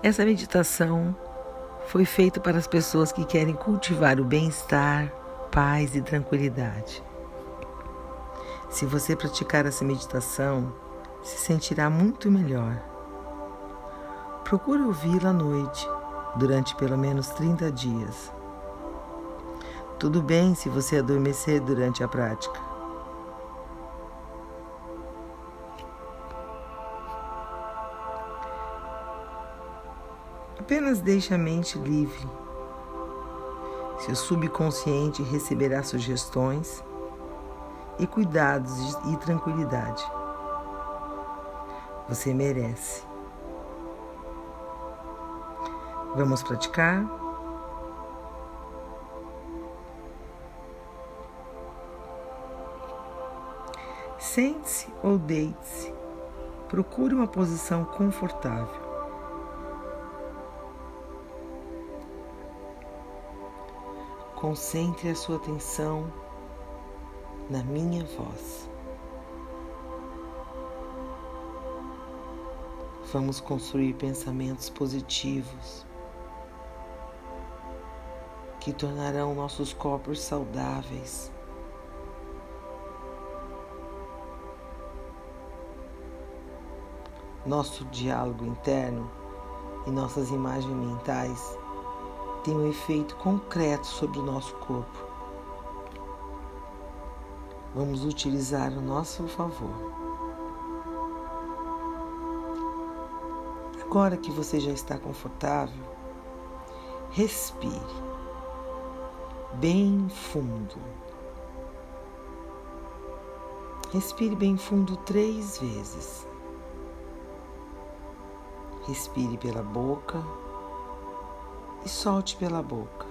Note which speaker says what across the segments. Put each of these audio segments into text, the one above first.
Speaker 1: Essa meditação foi feita para as pessoas que querem cultivar o bem-estar, paz e tranquilidade. Se você praticar essa meditação, se sentirá muito melhor. Procure ouvi-la à noite, durante pelo menos 30 dias. Tudo bem se você adormecer durante a prática. Apenas deixe a mente livre. Seu subconsciente receberá sugestões e cuidados e tranquilidade. Você merece. Vamos praticar? Sente-se ou deite-se. Procure uma posição confortável. Concentre a sua atenção na minha voz. Vamos construir pensamentos positivos que tornarão nossos corpos saudáveis. Nosso diálogo interno e nossas imagens mentais tem um efeito concreto sobre o nosso corpo. Vamos utilizar o nosso favor. Agora que você já está confortável, respire bem fundo. Respire bem fundo três vezes. Respire pela boca e solte pela boca.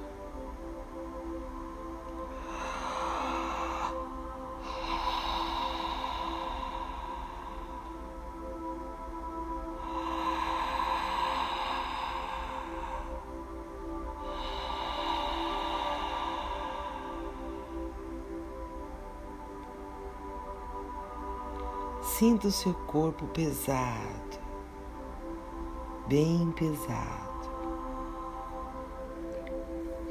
Speaker 1: Sinta o seu corpo pesado, bem pesado.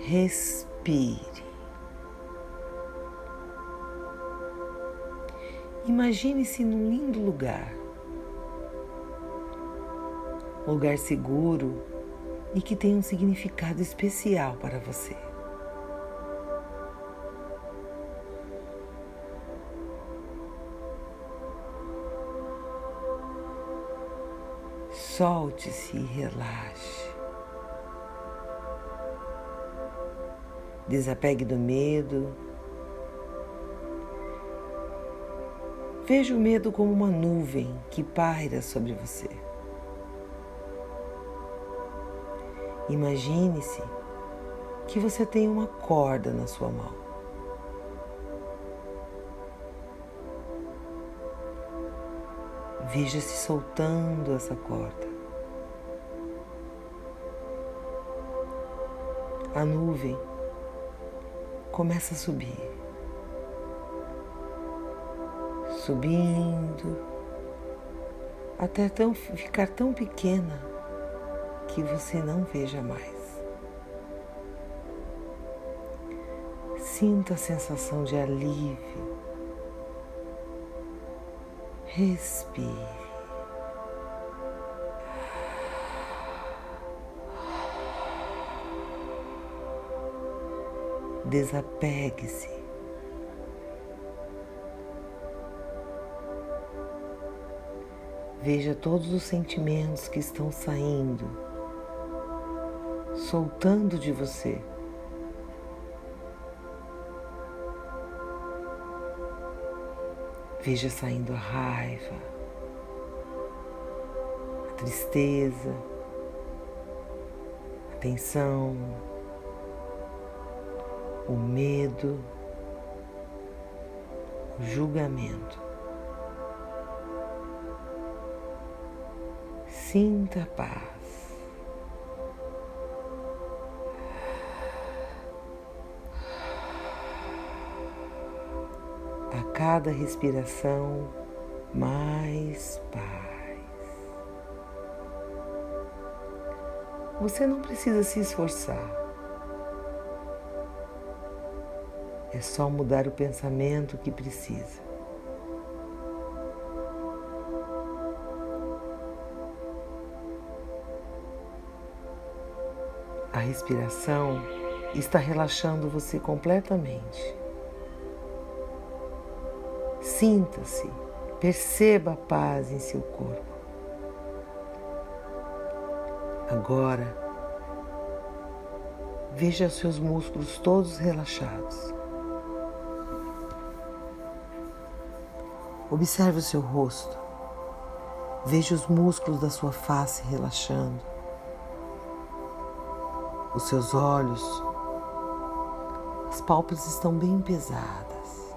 Speaker 1: Respire. Imagine-se num lindo lugar. Lugar seguro e que tem um significado especial para você. Solte-se e relaxe. Desapegue do medo. Veja o medo como uma nuvem que paira sobre você. Imagine-se que você tem uma corda na sua mão. Veja-se soltando essa corda. A nuvem começa a subir. Subindo até tão, ficar tão pequena que você não veja mais. Sinta a sensação de alívio. Respire. Desapegue-se. Veja todos os sentimentos que estão saindo, soltando de você. Veja saindo a raiva, a tristeza, a tensão, o medo, o julgamento. Sinta a paz. A cada respiração, mais paz. Você não precisa se esforçar. É só mudar o pensamento que precisa. A respiração está relaxando você completamente. Sinta-se, perceba a paz em seu corpo. Agora, veja seus músculos todos relaxados. Observe o seu rosto. Veja os músculos da sua face relaxando. Os seus olhos, as pálpebras estão bem pesadas.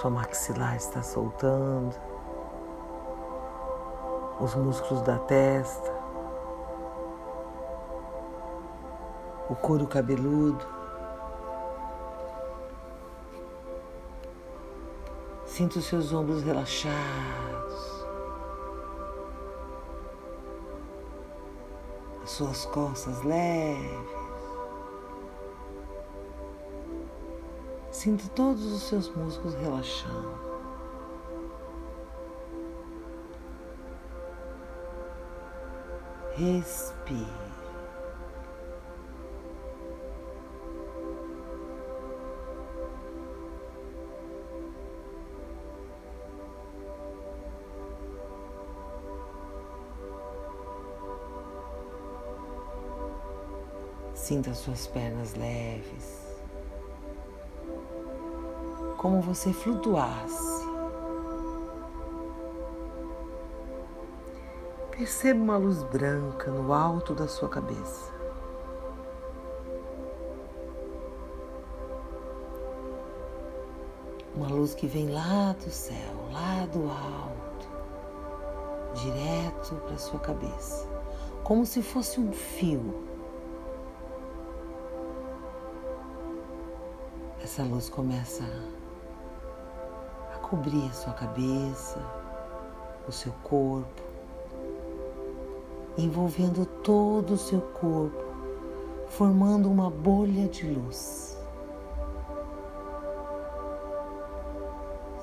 Speaker 1: Sua maxilar está soltando. Os músculos da testa. O couro cabeludo. Sinta os seus ombros relaxados. As suas costas leves. Sinta todos os seus músculos relaxando. Respire. Sinta suas pernas leves, como você flutuasse. Perceba uma luz branca no alto da sua cabeça. Uma luz que vem lá do céu, lá do alto, direto para sua cabeça, como se fosse um fio essa luz começa a cobrir a sua cabeça, o seu corpo, envolvendo todo o seu corpo, formando uma bolha de luz.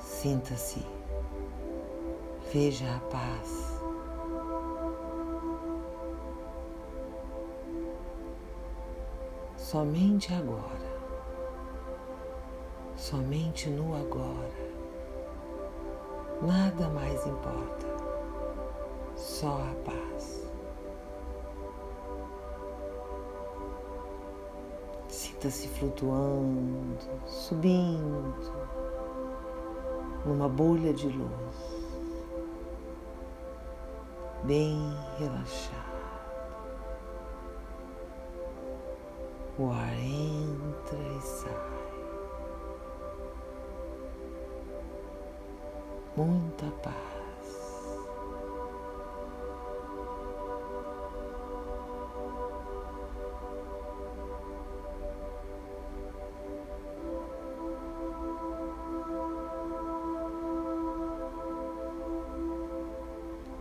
Speaker 1: Sinta-se, veja a paz. Somente agora somente no agora. Nada mais importa, só a paz. Sinta-se flutuando, subindo numa bolha de luz, bem relaxado. O ar entra e sai. Muita paz.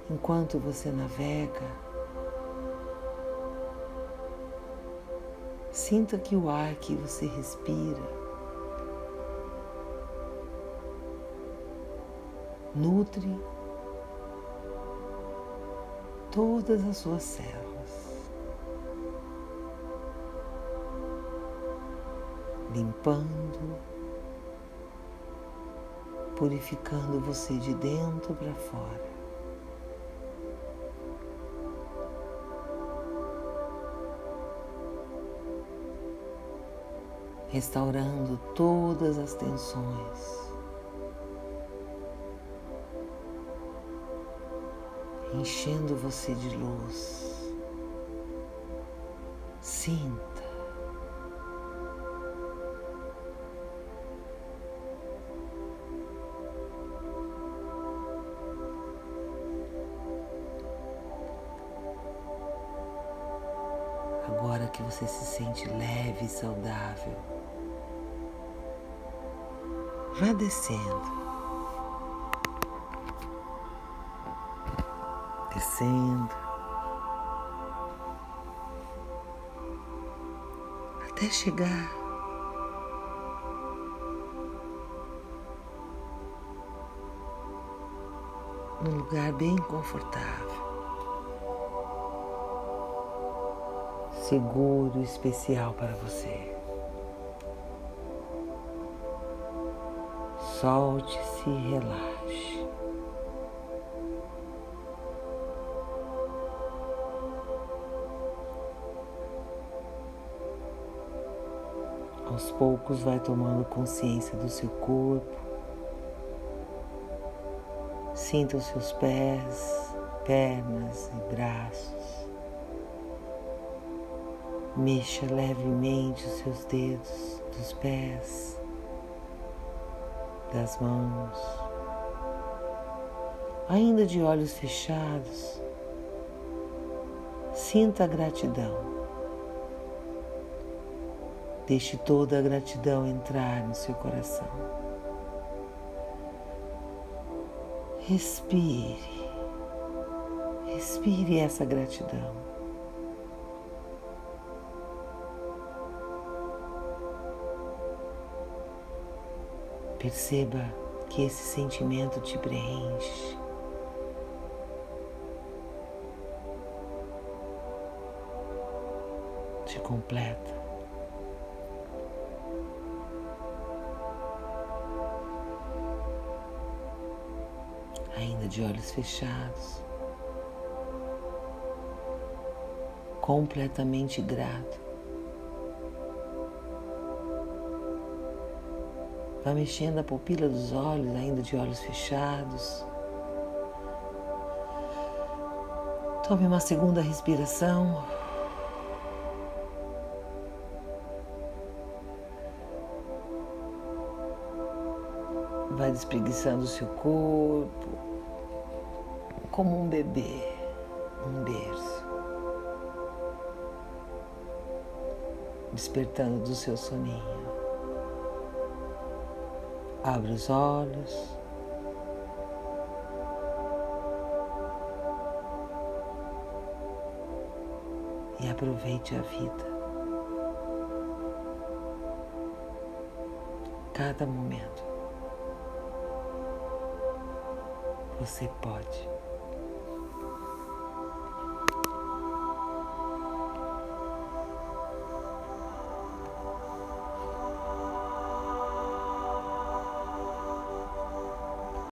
Speaker 1: Enquanto você navega, sinta que o ar que você respira nutre todas as suas células, limpando, purificando você de dentro para fora. Restaurando todas as tensões. Enchendo você de luz. Sinta. Agora que você se sente leve e saudável, vá descendo descendo, até chegar num lugar bem confortável, seguro e especial para você. Solte-se e relaxe. Aos poucos vai tomando consciência do seu corpo. Sinta os seus pés, pernas e braços. Mexa levemente os seus dedos dos pés das mãos, ainda de olhos fechados, sinta a gratidão. Deixe toda a gratidão entrar no seu coração. Respire, respire essa gratidão. Perceba que esse sentimento te preenche. Te completa. De olhos fechados, completamente grato Vá mexendo a pupila dos olhos, ainda de olhos fechados. Tome uma segunda respiração. Vai despreguiçando o seu corpo, como um bebê, um berço. Despertando do seu soninho. Abra os olhos. E aproveite a vida. Cada momento. Você pode.